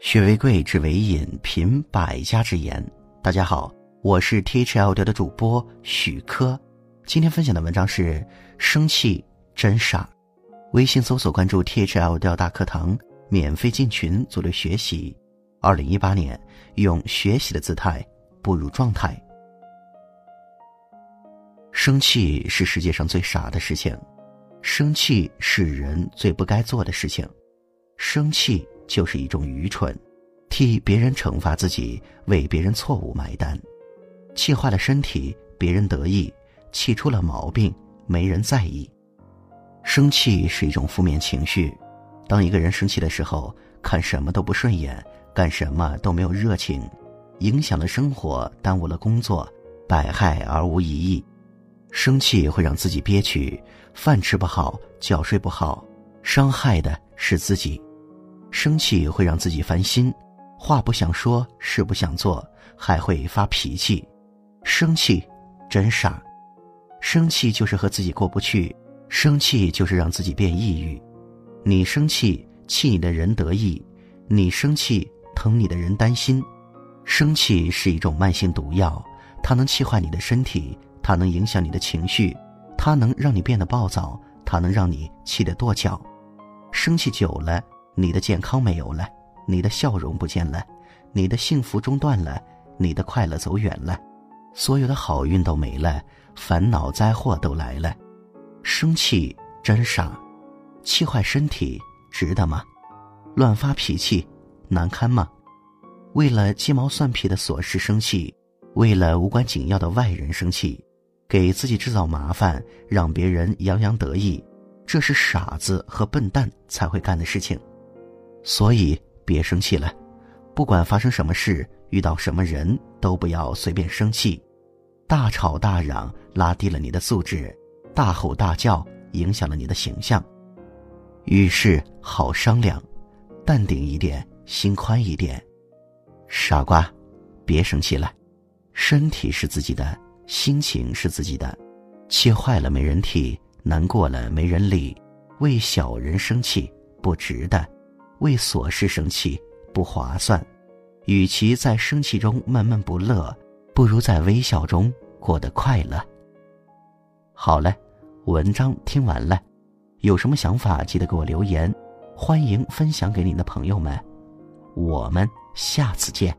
学为贵，知为引，品百家之言。大家好，我是 THL 的主播许科。今天分享的文章是：生气真傻。微信搜索关注 THL 调大课堂，免费进群组队学习。二零一八年，用学习的姿态步入状态。生气是世界上最傻的事情，生气是人最不该做的事情，生气。就是一种愚蠢，替别人惩罚自己，为别人错误买单，气坏了身体，别人得意；气出了毛病，没人在意。生气是一种负面情绪，当一个人生气的时候，看什么都不顺眼，干什么都没有热情，影响了生活，耽误了工作，百害而无一益。生气会让自己憋屈，饭吃不好，觉睡不好，伤害的是自己。生气会让自己烦心，话不想说，事不想做，还会发脾气。生气真傻，生气就是和自己过不去，生气就是让自己变抑郁。你生气，气你的人得意；你生气，疼你的人担心。生气是一种慢性毒药，它能气坏你的身体，它能影响你的情绪，它能让你变得暴躁，它能让你气得跺脚。生气久了。你的健康没有了，你的笑容不见了，你的幸福中断了，你的快乐走远了，所有的好运都没了，烦恼灾祸都来了。生气真傻，气坏身体值得吗？乱发脾气难堪吗？为了鸡毛蒜皮的琐事生气，为了无关紧要的外人生气，给自己制造麻烦，让别人洋洋得意，这是傻子和笨蛋才会干的事情。所以别生气了，不管发生什么事，遇到什么人都不要随便生气，大吵大嚷拉低了你的素质，大吼大叫影响了你的形象。遇事好商量，淡定一点，心宽一点。傻瓜，别生气了，身体是自己的，心情是自己的，气坏了没人替，难过了没人理，为小人生气不值得。为琐事生气不划算，与其在生气中闷闷不乐，不如在微笑中过得快乐。好嘞，文章听完了，有什么想法记得给我留言，欢迎分享给你的朋友们。我们下次见。